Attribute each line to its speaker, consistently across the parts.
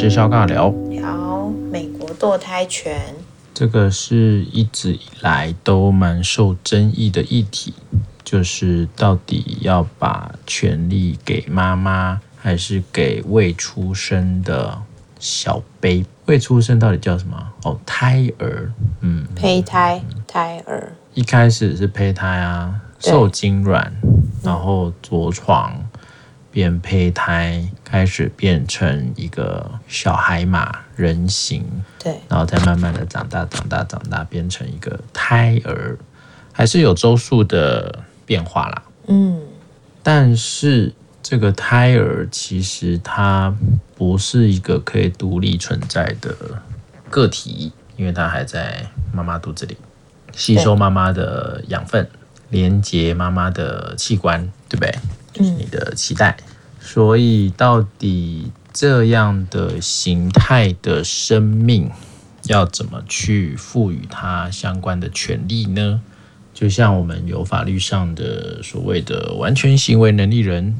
Speaker 1: 是肖尬聊，
Speaker 2: 聊美国堕胎权。
Speaker 1: 这个是一直以来都蛮受争议的议题，就是到底要把权利给妈妈，还是给未出生的小 baby？未出生到底叫什么？哦，胎儿，嗯，
Speaker 2: 胚胎，胎儿。
Speaker 1: 一开始是胚胎啊，受精卵，然后着床。变胚胎开始变成一个小海马，人形，
Speaker 2: 对，
Speaker 1: 然后再慢慢的长大，长大，长大，变成一个胎儿，还是有周数的变化啦。
Speaker 2: 嗯，但
Speaker 1: 是这个胎儿其实它不是一个可以独立存在的个体，因为它还在妈妈肚子里吸收妈妈的养分，连接妈妈的器官，对不对？就是你的脐带，所以到底这样的形态的生命要怎么去赋予它相关的权利呢？就像我们有法律上的所谓的完全行为能力人，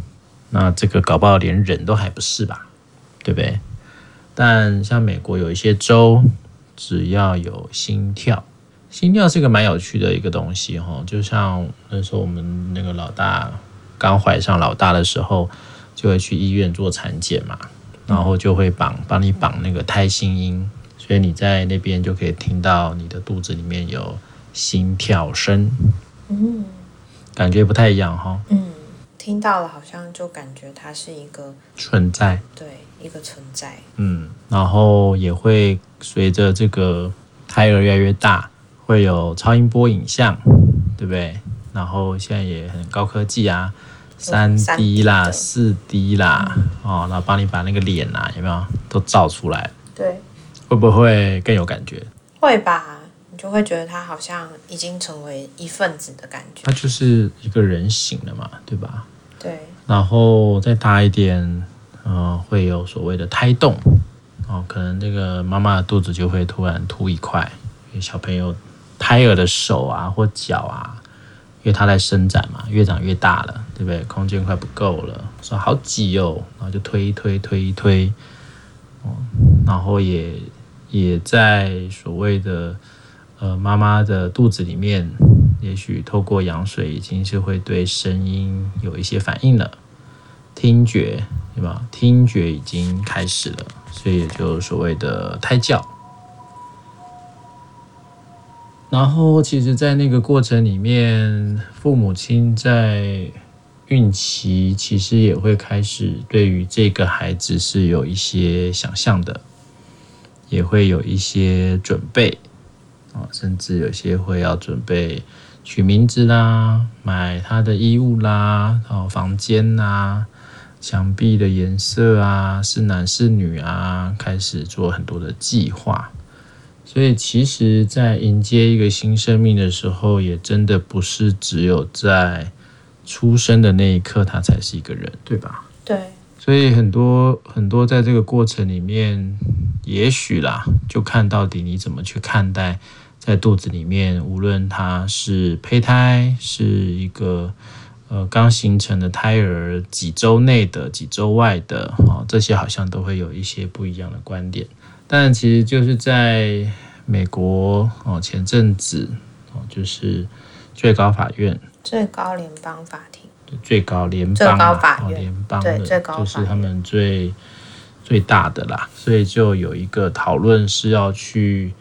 Speaker 1: 那这个搞不好连人都还不是吧？对不对？但像美国有一些州，只要有心跳，心跳是一个蛮有趣的一个东西哈。就像那时候我们那个老大。刚怀上老大的时候，就会去医院做产检嘛，然后就会绑帮你绑那个胎心音，所以你在那边就可以听到你的肚子里面有心跳声，嗯，感觉不太一样哈，
Speaker 2: 嗯，听到了好像就感觉它是一个
Speaker 1: 存在，
Speaker 2: 对，一个存在，
Speaker 1: 嗯，然后也会随着这个胎儿越来越大，会有超音波影像，对不对？然后现在也很高科技啊。三 D 啦，四 D 啦，哦，然后帮你把那个脸啊，有没有都照出来？
Speaker 2: 对，
Speaker 1: 会不会更有感觉？
Speaker 2: 会吧，你就会觉得他好像已经成为一份子的感觉。
Speaker 1: 他就是一个人形了嘛，对吧？
Speaker 2: 对。
Speaker 1: 然后再大一点，嗯、呃，会有所谓的胎动，哦，可能这个妈妈的肚子就会突然凸一块，小朋友胎儿的手啊或脚啊。因为它在伸展嘛，越长越大了，对不对？空间快不够了，说好挤哦，然后就推一推，推一推，哦，然后也也在所谓的呃妈妈的肚子里面，也许透过羊水已经是会对声音有一些反应了，听觉对吧？听觉已经开始了，所以也就所谓的胎教。然后，其实，在那个过程里面，父母亲在孕期其实也会开始对于这个孩子是有一些想象的，也会有一些准备啊，甚至有些会要准备取名字啦、买他的衣物啦、然后房间呐、墙壁的颜色啊、是男是女啊，开始做很多的计划。所以，其实，在迎接一个新生命的时候，也真的不是只有在出生的那一刻，他才是一个人，对吧？
Speaker 2: 对。
Speaker 1: 所以，很多很多在这个过程里面，也许啦，就看到底你怎么去看待，在肚子里面，无论他是胚胎，是一个呃刚形成的胎儿，几周内的、几周外的，哦，这些好像都会有一些不一样的观点。但其实就是在美国哦，前阵子哦，就是最高法院、
Speaker 2: 最高联邦法庭、
Speaker 1: 最高联邦、
Speaker 2: 最高法院、
Speaker 1: 联邦
Speaker 2: 的，最高
Speaker 1: 就是他们最最大的啦，所以就有一个讨论是要去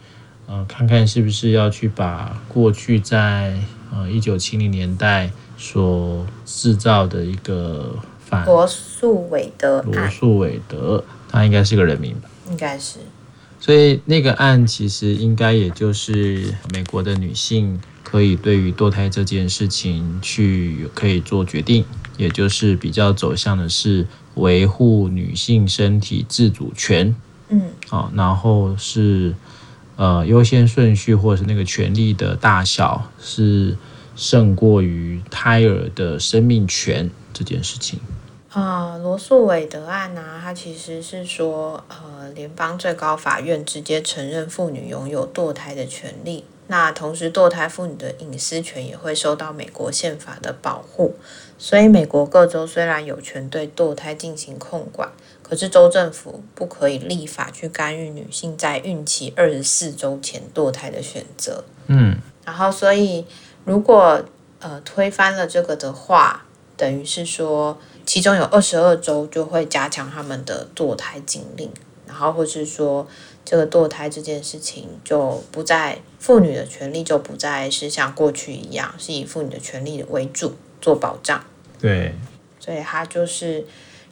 Speaker 1: 呃看看是不是要去把过去在呃一九七零年代所制造的一个反
Speaker 2: 罗素韦德
Speaker 1: 罗素韦德，他应该是个人名吧？
Speaker 2: 应该是。
Speaker 1: 所以那个案其实应该也就是美国的女性可以对于堕胎这件事情去可以做决定，也就是比较走向的是维护女性身体自主权，嗯，好，然后是呃优先顺序或者是那个权利的大小是胜过于胎儿的生命权这件事情。
Speaker 2: 啊，罗素韦德案呢、啊，它其实是说，呃，联邦最高法院直接承认妇女拥有堕胎的权利。那同时，堕胎妇女的隐私权也会受到美国宪法的保护。所以，美国各州虽然有权对堕胎进行控管，可是州政府不可以立法去干预女性在孕期二十四周前堕胎的选择。
Speaker 1: 嗯，
Speaker 2: 然后所以如果呃推翻了这个的话，等于是说其中有二十二州就会加强他们的堕胎禁令，然后或是说这个堕胎这件事情就不再妇女的权利就不再是像过去一样是以妇女的权利为主做保障。
Speaker 1: 对，
Speaker 2: 所以它就是。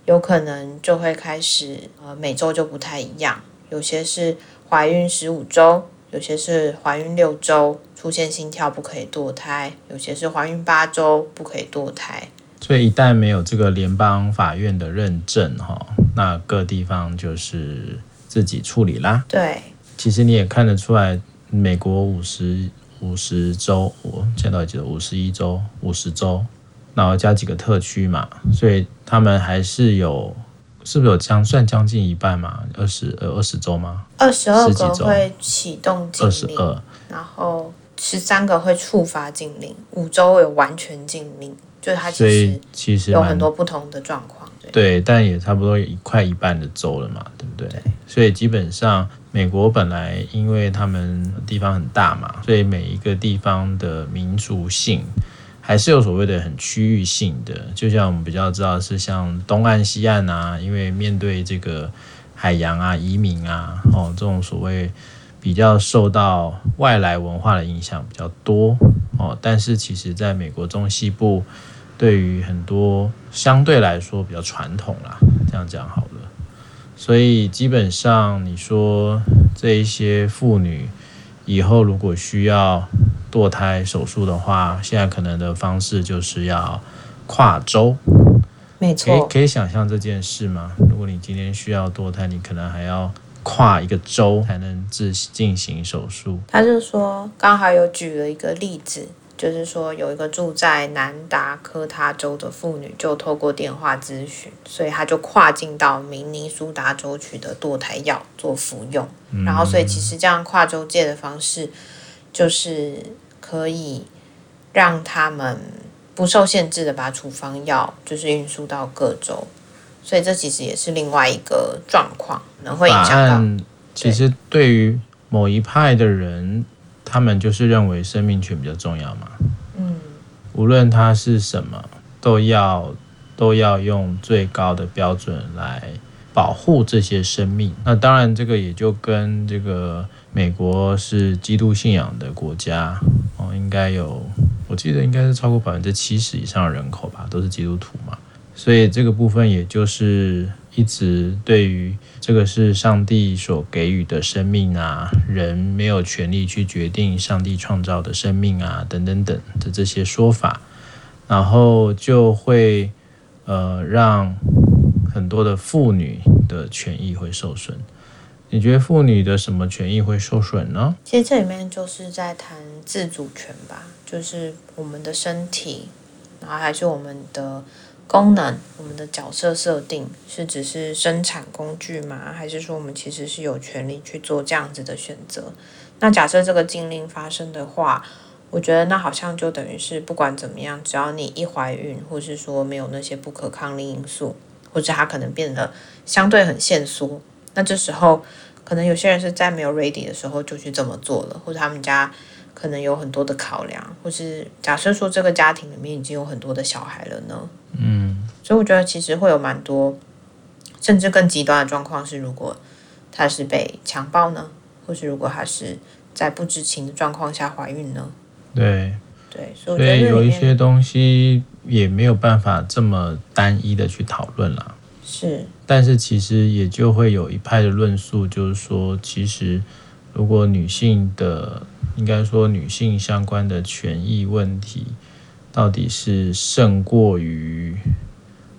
Speaker 2: 有可能就会开始，呃，每周就不太一样，有些是怀孕十五周，有些是怀孕六周出现心跳不可以堕胎，有些是怀孕八周不可以堕胎。
Speaker 1: 所以一旦没有这个联邦法院的认证，哈，那各地方就是自己处理啦。
Speaker 2: 对，
Speaker 1: 其实你也看得出来，美国五十五十周，我现在记得五十一周，五十周。然后加几个特区嘛，所以他们还是有，是不是有将算将近一半嘛？二十呃二十州吗？
Speaker 2: 二十二个会启动禁令，
Speaker 1: 二十二，
Speaker 2: 然后十三个会触发禁令，五州有完全禁令，就是它其实
Speaker 1: 其实
Speaker 2: 有很多不同的状况。对，
Speaker 1: 对，但也差不多一块一半的州了嘛，对不对？
Speaker 2: 对，
Speaker 1: 所以基本上美国本来因为他们地方很大嘛，所以每一个地方的民族性。还是有所谓的很区域性的，就像我们比较知道是像东岸、西岸啊，因为面对这个海洋啊、移民啊，哦，这种所谓比较受到外来文化的影响比较多哦。但是其实在美国中西部，对于很多相对来说比较传统啦，这样讲好了。所以基本上你说这一些妇女以后如果需要。堕胎手术的话，现在可能的方式就是要跨州，
Speaker 2: 没错，
Speaker 1: 可以可以想象这件事吗？如果你今天需要堕胎，你可能还要跨一个州才能自进行手术。
Speaker 2: 他就说，刚好有举了一个例子，就是说有一个住在南达科他州的妇女，就透过电话咨询，所以他就跨境到明尼苏达州取得堕胎药做服用，嗯，然后所以其实这样跨州界的方式。就是可以让他们不受限制的把处方药就是运输到各州，所以这其实也是另外一个状况，可能会影响到。
Speaker 1: 其实对于某一派的人，他们就是认为生命权比较重要嘛。
Speaker 2: 嗯，
Speaker 1: 无论它是什么，都要都要用最高的标准来保护这些生命。那当然，这个也就跟这个。美国是基督信仰的国家哦，应该有，我记得应该是超过百分之七十以上的人口吧，都是基督徒嘛。所以这个部分也就是一直对于这个是上帝所给予的生命啊，人没有权利去决定上帝创造的生命啊，等等等的这些说法，然后就会呃让很多的妇女的权益会受损。你觉得妇女的什么权益会受损呢？
Speaker 2: 其实这里面就是在谈自主权吧，就是我们的身体，然后还是我们的功能、我们的角色设定，是只是生产工具吗？还是说我们其实是有权利去做这样子的选择？那假设这个禁令发生的话，我觉得那好像就等于是不管怎么样，只要你一怀孕，或是说没有那些不可抗力因素，或者它可能变得相对很限缩。那这时候，可能有些人是在没有 ready 的时候就去这么做了，或者他们家可能有很多的考量，或是假设说这个家庭里面已经有很多的小孩了呢？
Speaker 1: 嗯，
Speaker 2: 所以我觉得其实会有蛮多，甚至更极端的状况是，如果他是被强暴呢，或是如果他是在不知情的状况下怀孕呢？
Speaker 1: 对，
Speaker 2: 对，所以我觉得
Speaker 1: 有一些东西也没有办法这么单一的去讨论了。
Speaker 2: 是，
Speaker 1: 但是其实也就会有一派的论述，就是说，其实如果女性的，应该说女性相关的权益问题，到底是胜过于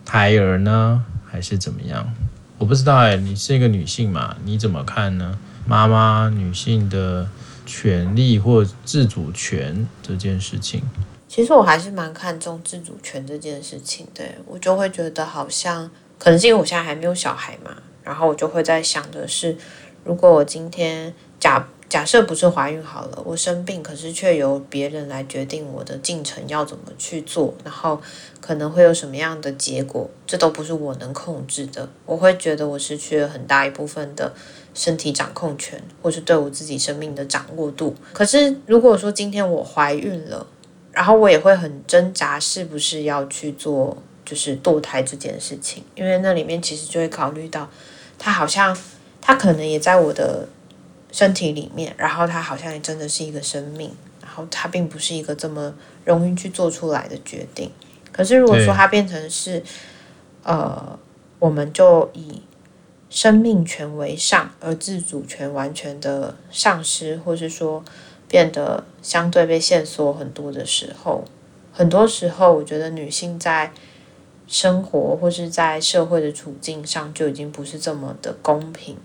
Speaker 1: 胎儿呢，还是怎么样？我不知道哎，你是一个女性嘛，你怎么看呢？妈妈女性的权利或自主权这件事情，
Speaker 2: 其实我还是蛮看重自主权这件事情的，我就会觉得好像。可能是因为我现在还没有小孩嘛，然后我就会在想的是，如果我今天假假设不是怀孕好了，我生病，可是却由别人来决定我的进程要怎么去做，然后可能会有什么样的结果，这都不是我能控制的。我会觉得我失去了很大一部分的身体掌控权，或是对我自己生命的掌握度。可是如果说今天我怀孕了，然后我也会很挣扎，是不是要去做就是堕胎这件事情，因为那里面其实就会考虑到，他好像他可能也在我的。身体里面，然后它好像也真的是一个生命，然后它并不是一个这么容易去做出来的决定。可是如果说它变成是，呃，我们就以生命权为上，而自主权完全的丧失，或是说变得相对被限缩很多的时候，很多时候我觉得女性在生活或是在社会的处境上就已经不是这么的公平。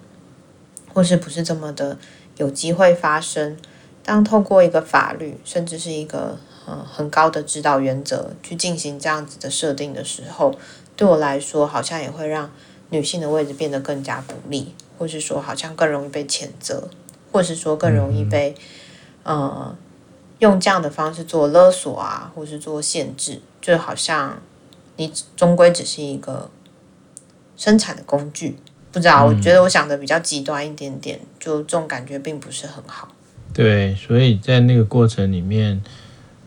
Speaker 2: 或是不是这么的有机会发生？当透过一个法律，甚至是一个呃很高的指导原则去进行这样子的设定的时候，对我来说，好像也会让女性的位置变得更加不利，或是说好像更容易被谴责，或是说更容易被呃用这样的方式做勒索啊，或是做限制，就好像你终归只是一个生产的工具。不知道，我觉得我想的比较极端一点点，嗯，就这种感觉并不是很好。
Speaker 1: 对，所以在那个过程里面，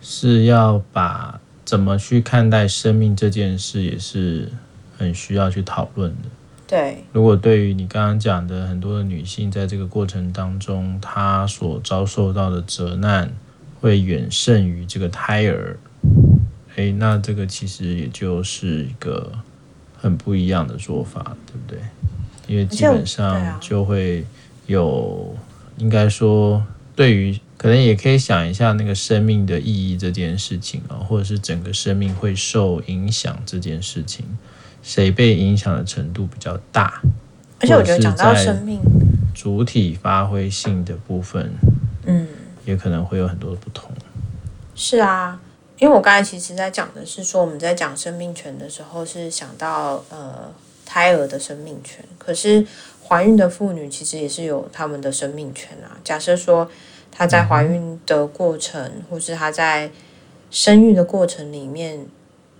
Speaker 1: 是要把怎么去看待生命这件事，也是很需要去讨论的。
Speaker 2: 对，
Speaker 1: 如果对于你刚刚讲的很多的女性，在这个过程当中，她所遭受到的责难会远胜于这个胎儿，诶，那这个其实也就是一个很不一样的做法，对不对？因为基本上就会有，应该说，对于可能也可以想一下那个生命的意义这件事情啊，或者是整个生命会受影响这件事情，谁被影响的程度比较大？
Speaker 2: 而且我觉得讲到生命
Speaker 1: 主体发挥性的部分，
Speaker 2: 嗯，
Speaker 1: 也可能会有很多的不同。
Speaker 2: 是啊，因为我刚才其实在讲的是说，我们在讲生命权的时候，是想到呃。胎儿的生命权，可是怀孕的妇女其实也是有他们的生命权啊。假设说她在怀孕的过程，或是她在生育的过程里面，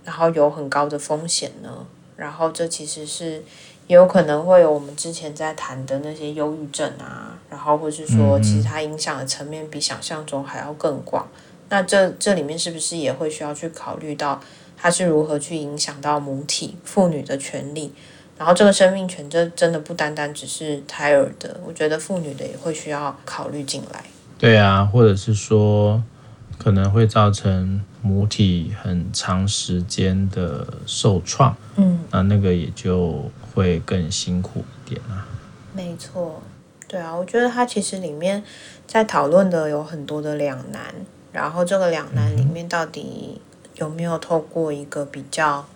Speaker 2: 然后有很高的风险呢，然后这其实是也有可能会有我们之前在谈的那些忧郁症啊，然后或是说其实它影响的层面比想象中还要更广。那这这里面是不是也会需要去考虑到它是如何去影响到母体妇女的权利？然后这个生命权，这真的不单单只是胎儿的，我觉得妇女的也会需要考虑进来。
Speaker 1: 对啊，或者是说可能会造成母体很长时间的受创，
Speaker 2: 嗯，
Speaker 1: 那那个也就会更辛苦一点啊。
Speaker 2: 没错，对啊，我觉得它其实里面在讨论的有很多的两难，然后这个两难里面到底有没有透过一个比较。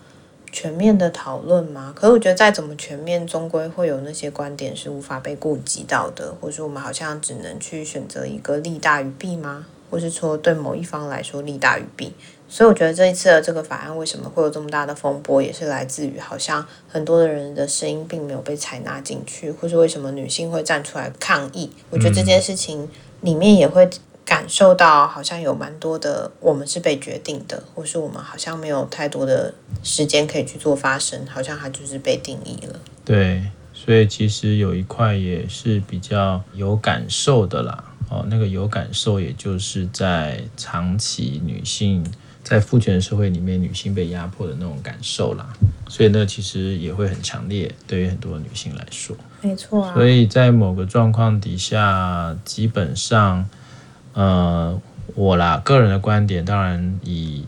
Speaker 2: 全面的讨论吗？可是我觉得再怎么全面，终归会有那些观点是无法被顾及到的，或是我们好像只能去选择一个利大于弊吗？或是说对某一方来说利大于弊？所以我觉得这一次的这个法案为什么会有这么大的风波，也是来自于好像很多的人的声音并没有被采纳进去，或是为什么女性会站出来抗议？我觉得这件事情里面也会。感受到好像有蛮多的，我们是被决定的，或是我们好像没有太多的时间可以去做发生，好像它就是被定义了。
Speaker 1: 对，所以其实有一块也是比较有感受的啦。哦，那个有感受，也就是在长期女性在父权社会里面，女性被压迫的那种感受啦。所以呢，其实也会很强烈，对于很多女性来说，
Speaker 2: 没错啊。
Speaker 1: 所以在某个状况底下，基本上。呃，我啦，个人的观点，当然以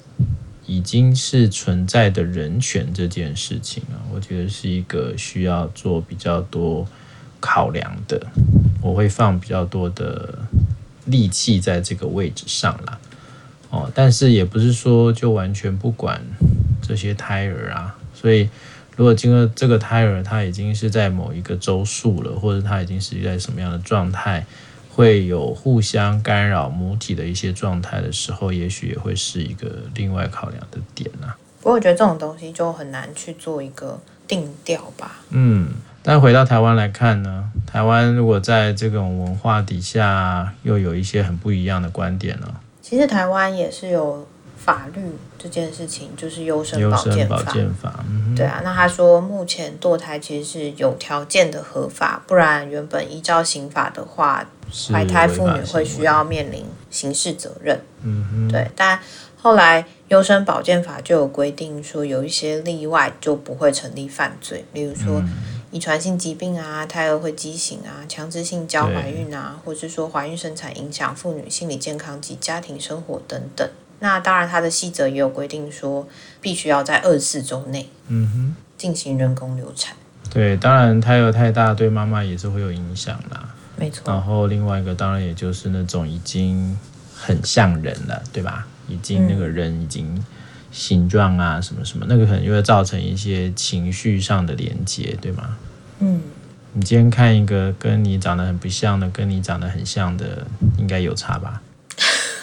Speaker 1: 已经是存在的人权这件事情啊，我觉得是一个需要做比较多考量的，我会放比较多的力气在这个位置上啦。哦，但是也不是说就完全不管这些胎儿啊，所以如果经过这个胎儿他已经是在某一个周数了，或者他已经是在什么样的状态。会有互相干扰母体的一些状态的时候，也许也会是一个另外考量的点呐、啊。
Speaker 2: 不过我觉得这种东西就很难去做一个定调吧。
Speaker 1: 嗯，但回到台湾来看呢，台湾如果在这种文化底下，又有一些很不一样的观点呢。
Speaker 2: 其实台湾也是有法律这件事情，就是优生保健法。对啊，那他说目前堕胎其实是有条件的合法，不然原本依照刑法的话，怀胎妇女会需要面临刑事责任。
Speaker 1: 嗯哼，
Speaker 2: 对，但后来优生保健法就有规定说，有一些例外就不会成立犯罪，例如说。嗯遗传性疾病啊，胎儿会畸形啊，强制性交怀孕啊，或是说怀孕生产影响妇女心理健康及家庭生活等等。那当然，它的细则也有规定说，必须要在二十四周内，嗯哼，进行人工流产。
Speaker 1: 对，当然胎儿太大对妈妈也是会有影响啦。
Speaker 2: 没错。
Speaker 1: 然后另外一个当然也就是那种已经很像人了，对吧？已经那个人已经。形状啊，什么什么，那个可能就会造成一些情绪上的连接，对吗？
Speaker 2: 嗯，
Speaker 1: 你今天看一个跟你长得很不像的，跟你长得很像的，应该有差吧？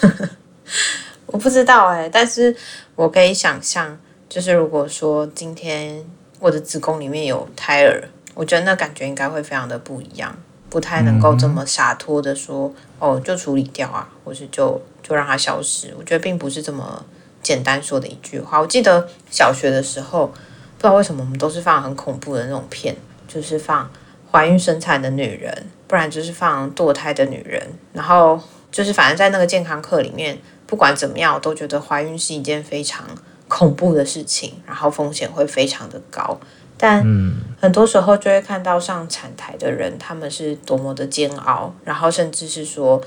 Speaker 2: 我不知道哎、欸，但是我可以想象，就是如果说今天我的子宫里面有胎儿，我觉得那感觉应该会非常的不一样，不太能够这么洒脱的说、嗯，哦，就处理掉啊，或是就就让它消失。我觉得并不是这么。简单说的一句话，我记得小学的时候，不知道为什么我们都是放很恐怖的那种片，就是放怀孕生产的女人，不然就是放堕胎的女人，然后就是反正在那个健康课里面，不管怎么样，我都觉得怀孕是一件非常恐怖的事情，然后风险会非常的高。但很多时候就会看到上产台的人，他们是多么的煎熬，然后甚至是说。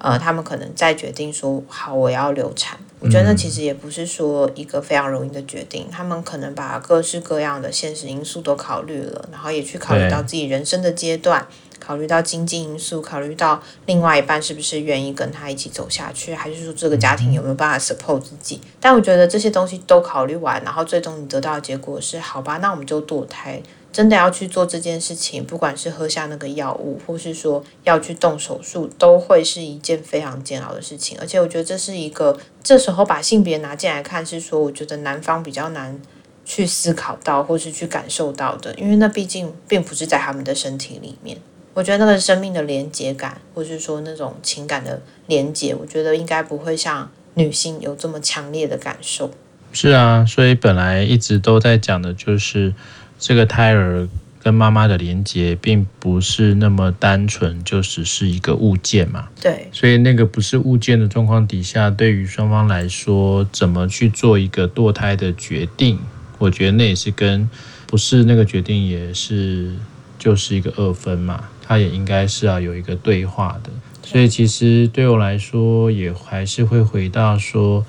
Speaker 2: 呃，他们可能在决定说好，我要流产。我觉得那其实也不是说一个非常容易的决定。他们可能把各式各样的现实因素都考虑了，然后也去考虑到自己人生的阶段，考虑到经济因素，考虑到另外一半是不是愿意跟他一起走下去，还是说这个家庭有没有办法 support 自己。但我觉得这些东西都考虑完，然后最终你得到的结果是好吧，那我们就堕胎。真的要去做这件事情，不管是喝下那个药物，或是说要去动手术，都会是一件非常煎熬的事情。而且我觉得这是一个，这时候把性别拿进来看，是说我觉得男方比较难去思考到，或是去感受到的，因为那毕竟并不是在他们的身体里面。我觉得那个生命的连接感，或是说那种情感的连接，我觉得应该不会像女性有这么强烈的感受。
Speaker 1: 是啊，所以本来一直都在讲的就是。这个胎儿跟妈妈的连接，并不是那么单纯，就只是一个物件嘛。
Speaker 2: 对。所
Speaker 1: 以那个不是物件的状况底下，对于双方来说，怎么去做一个堕胎的决定？我觉得那也是跟不是那个决定，也是就是一个二分嘛。它也应该是要有一个对话的。所以其实对我来说，也还是会回到说。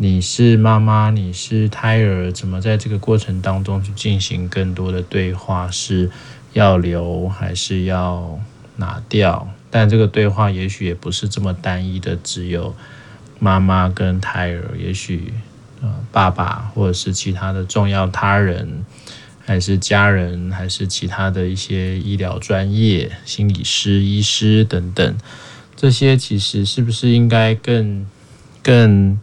Speaker 1: 你是妈妈，你是胎儿，怎么在这个过程当中去进行更多的对话？是要留还是要拿掉？但这个对话也许也不是这么单一的，只有妈妈跟胎儿，也许呃爸爸或者是其他的重要他人，还是家人，还是其他的一些医疗专业、心理师、医师等等，这些其实是不是应该更更？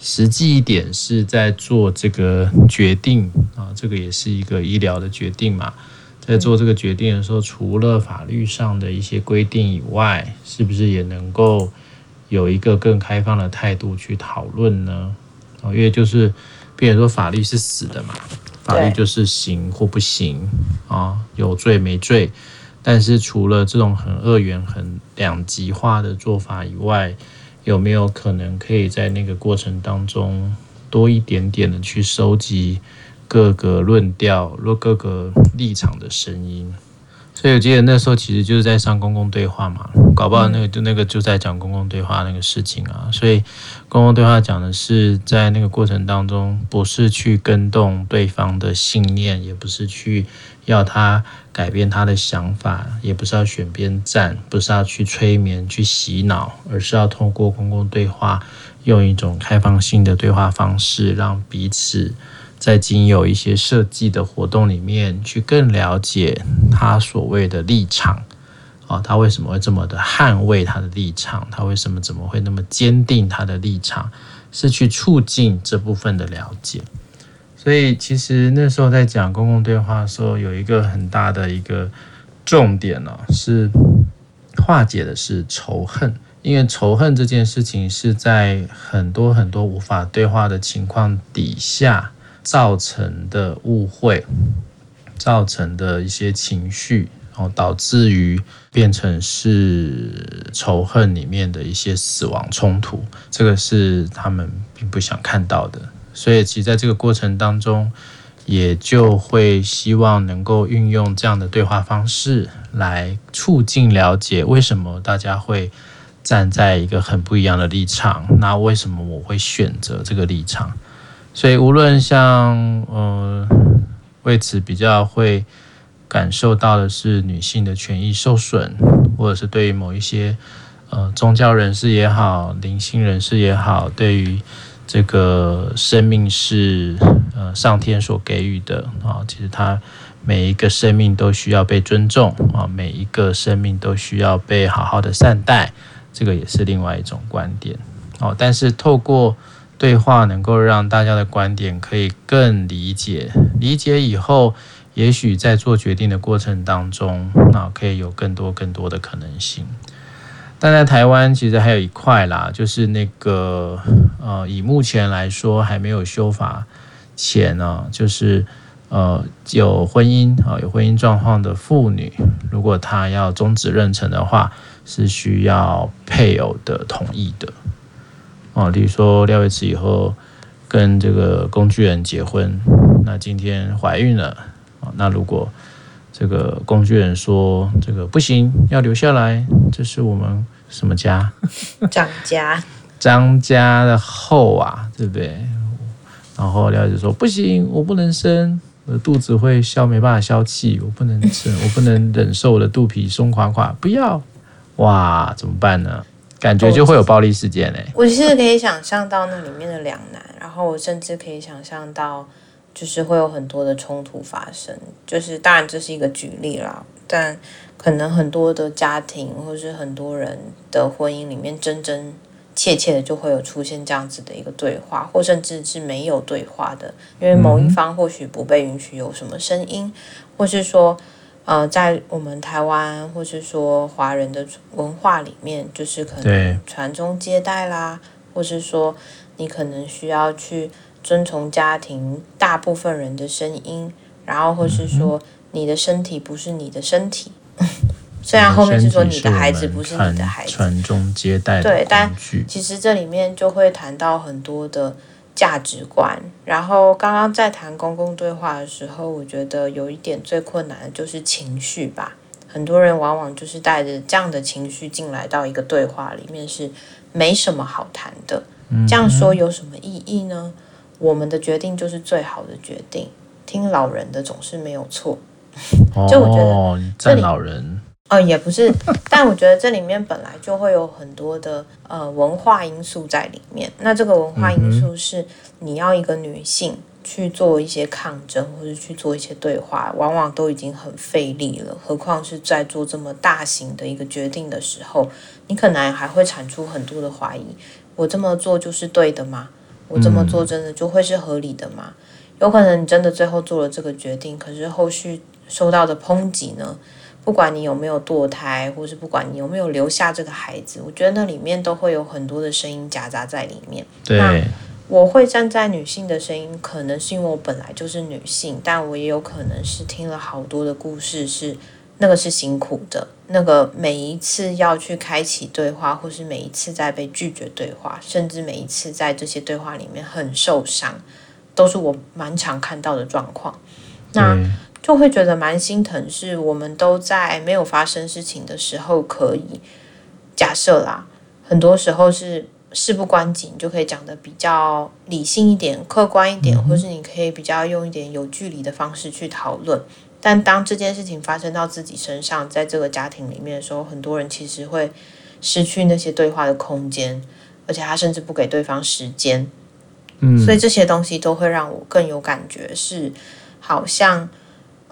Speaker 1: 实际一点是在做这个决定啊，这个也是一个医疗的决定嘛。在做这个决定的时候，除了法律上的一些规定以外，是不是也能够有一个更开放的态度去讨论呢？啊，因为就是，比如说法律是死的嘛，法律就是行或不行啊，有罪没罪。但是除了这种很二元、很两极化的做法以外，有没有可能可以在那个过程当中多一点点的去收集各个论调、各个立场的声音？所以我记得那时候其实就是在上公共对话嘛，搞不好那个就那个就在讲公共对话那个事情啊。所以公共对话讲的是在那个过程当中，不是去跟动对方的信念，也不是去要他改变他的想法，也不是要选边站，不是要去催眠、去洗脑，而是要通过公共对话，用一种开放性的对话方式，让彼此。在经有一些设计的活动里面，去更了解他所谓的立场啊，他为什么会这么的捍卫他的立场？他为什么怎么会那么坚定他的立场？是去促进这部分的了解。所以其实那时候在讲公共对话的时候，有一个很大的一个重点呢、是化解的是仇恨，因为仇恨这件事情是在很多很多无法对话的情况底下造成的误会，造成的一些情绪，然后导致于变成是仇恨里面的一些死亡冲突，这个是他们并不想看到的。所以，其实在这个过程当中，也就会希望能够运用这样的对话方式来促进了解，为什么大家会站在一个很不一样的立场？那为什么我会选择这个立场？所以，无论像呃，为此比较会感受到的是女性的权益受损，或者是对于某一些呃宗教人士也好，灵性人士也好，对于这个生命是呃上天所给予的啊，其实它每一个生命都需要被尊重啊，每一个生命都需要被好好的善待，这个也是另外一种观点哦。但是透过对话，能够让大家的观点可以更理解，理解以后，也许在做决定的过程当中，那可以有更多更多的可能性。但在台湾，其实还有一块啦，就是那个呃，以目前来说还没有修法前呢，就是呃有婚姻啊有婚姻状况的妇女，如果她要终止妊娠的话，是需要配偶的同意的哦。例如说廖伟慈以后跟这个工具人结婚，那今天怀孕了啊，那如果这个工具人说：“这个不行，要留下来。这是我们什么家？
Speaker 2: 张家。
Speaker 1: 张家的后啊，对不对？”然后廖子说：“不行，我不能生，我的肚子会消，没办法消气，我不能吃，我不能忍受我的肚皮松垮垮，不要。”哇，怎么办呢？感觉就会有暴力事件嘞。
Speaker 2: 我其实可以想象到那里面的两难，然后我甚至可以想象到。就是会有很多的冲突发生，就是当然这是一个举例啦，但可能很多的家庭或是很多人的婚姻里面，真真切切的就会有出现这样子的一个对话，或甚至是没有对话的，因为某一方或许不被允许有什么声音，或是说，呃，在我们台湾或是说华人的文化里面，就是可能传宗接代啦，或是说你可能需要去。遵从家庭大部分人的声音，然后或是说你的身体不是你的身体，虽然后面是说你的孩子不是你的孩子，
Speaker 1: 传宗接代
Speaker 2: 对，但其实这里面就会谈到很多的价值观。然后刚刚在谈公共对话的时候，我觉得有一点最困难的就是情绪吧。很多人往往就是带着这样的情绪进来到一个对话里面，是没什么好谈的。这样说有什么意义呢？我们的决定就是最好的决定，听老人的总是没有错。就我觉得，这里
Speaker 1: 老人
Speaker 2: 哦也不是，但我觉得这里面本来就会有很多的呃文化因素在里面。那这个文化因素是你要一个女性去做一些抗争，或者去做一些对话，往往都已经很费力了。何况是在做这么大型的一个决定的时候，你可能还会产出很多的怀疑：我这么做就是对的吗？我这么做真的就会是合理的吗？嗯、有可能你真的最后做了这个决定，可是后续受到的抨击呢？不管你有没有堕胎，或是不管你有没有留下这个孩子，我觉得那里面都会有很多的声音夹杂在里面。
Speaker 1: 对，
Speaker 2: 那我会站在女性的声音，可能是因为我本来就是女性，但我也有可能是听了好多的故事是。那个是辛苦的，那个每一次要去开启对话，或是每一次在被拒绝对话，甚至每一次在这些对话里面很受伤，都是我蛮常看到的状况。那就会觉得蛮心疼，是我们都在没有发生事情的时候，可以假设啦，很多时候是事不关己，你就可以讲的比较理性一点、客观一点，嗯、或是你可以比较用一点有距离的方式去讨论。但当这件事情发生到自己身上，在这个家庭里面的时候，很多人其实会失去那些对话的空间，而且他甚至不给对方时间。嗯，所以这些东西都会让我更有感觉，是好像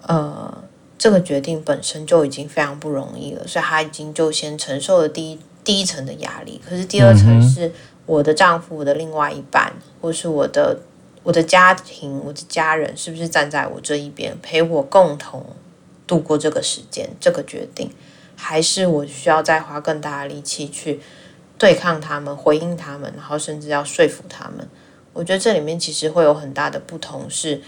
Speaker 2: 呃，这个决定本身就已经非常不容易了，所以他已经就先承受了第一第一层的压力。可是第二层是我的丈夫、我的另外一半，或是我的。我的家庭、我的家人是不是站在我这一边，陪我共同度过这个时间、这个决定，还是我需要再花更大的力气去对抗他们、回应他们，然后甚至要说服他们？我觉得这里面其实会有很大的不同，是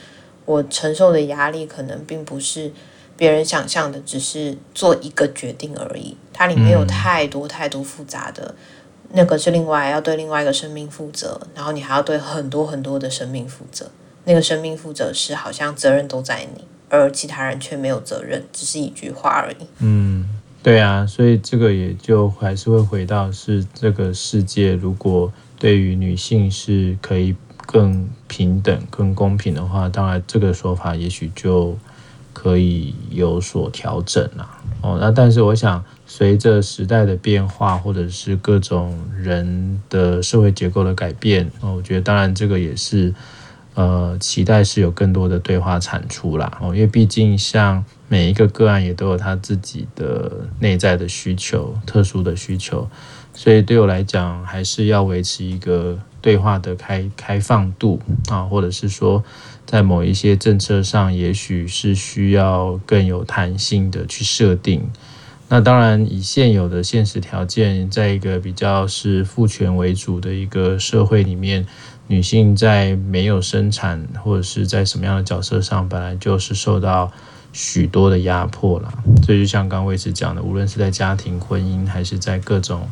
Speaker 2: 我承受的压力可能并不是别人想象的，只是做一个决定而已。它里面有太多太多复杂的。那个是另外要对另外一个生命负责，然后你还要对很多很多的生命负责。那个生命负责是好像责任都在你，而其他人却没有责任，只是一句话而已。
Speaker 1: 嗯，对啊，所以这个也就还是会回到是这个世界，如果对于女性是可以更平等、更公平的话，当然这个说法也许就可以有所调整了。哦，那但是我想。随着时代的变化，或者是各种人的社会结构的改变，哦，我觉得当然这个也是，呃，期待是有更多的对话产出啦。哦，因为毕竟像每一个个案也都有他自己的内在的需求、特殊的需求，所以对我来讲，还是要维持一个对话的开开放度啊，或者是说，在某一些政策上，也许是需要更有弹性的去设定。那当然，以现有的现实条件，在一个比较是父权为主的一个社会里面，女性在没有生产或者是在什么样的角色上，本来就是受到许多的压迫了。所以就像刚刚魏子讲的，无论是在家庭、婚姻，还是在各种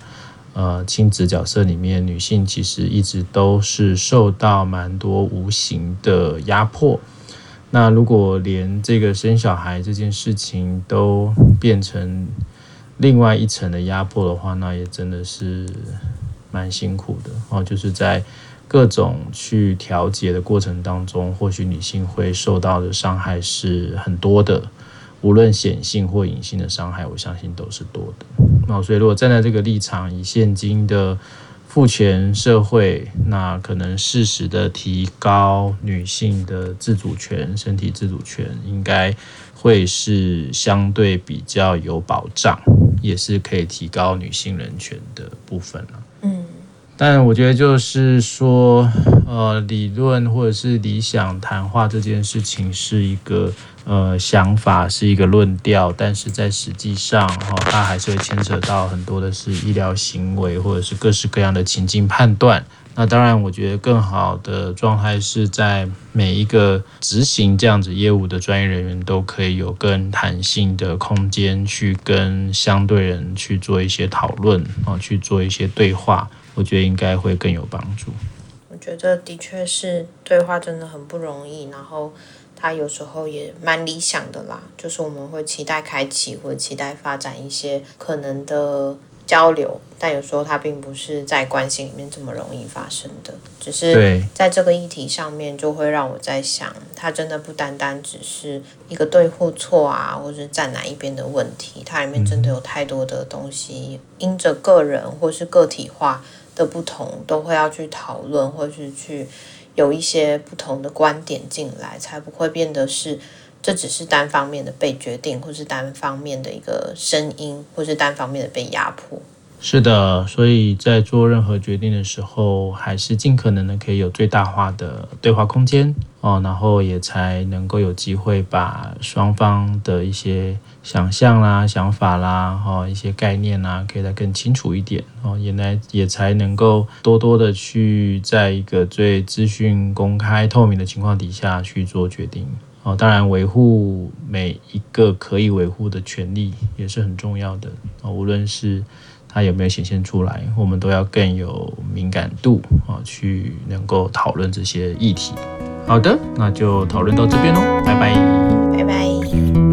Speaker 1: 呃亲子角色里面，女性其实一直都是受到蛮多无形的压迫。那如果连这个生小孩这件事情都变成另外一层的压迫的话，那也真的是蛮辛苦的哦。就是在各种去调节的过程当中，或许女性会受到的伤害是很多的，无论显性或隐性的伤害，我相信都是多的。那所以如果站在这个立场，以现今的父权社会，那可能适时的提高女性的自主权、身体自主权，应该会是相对比较有保障，也是可以提高女性人权的部分了。但我觉得就是说，呃，理论或者是理想谈话这件事情是一个。呃，想法是一个论调，但是在实际上，哈、哦，它还是会牵扯到很多的是医疗行为，或者是各式各样的情境判断。那当然，我觉得更好的状态是在每一个执行这样子业务的专业人员都可以有更弹性的空间，去跟相对人去做一些讨论，啊、去做一些对话。我觉得应该会更有帮助。
Speaker 2: 我觉得的确是对话真的很不容易，然后。它有时候也蛮理想的啦，就是我们会期待开启或者期待发展一些可能的交流，但有时候它并不是在关系里面这么容易发生的。只是在这个议题上面，就会让我在想，它真的不单单只是一个对或错啊，或者是站哪一边的问题，它里面真的有太多的东西，因着个人或是个体化的不同，都会要去讨论或是去。有一些不同的观点进来，才不会变得是这只是单方面的被决定，或是单方面的一个声音，或是单方面的被压迫。
Speaker 1: 是的，所以在做任何决定的时候，还是尽可能的可以有最大化的对话空间哦，然后也才能够有机会把双方的一些想象啦、想法啦、哈一些概念啦，可以再更清楚一点哦，也来也才能够多多的去在一个最资讯公开透明的情况底下去做决定哦。当然，维护每一个可以维护的权利也是很重要的哦，无论是。它有没有显现出来我们都要更有敏感度啊去能够讨论这些议题。好的那就讨论到这边喽拜拜。拜拜。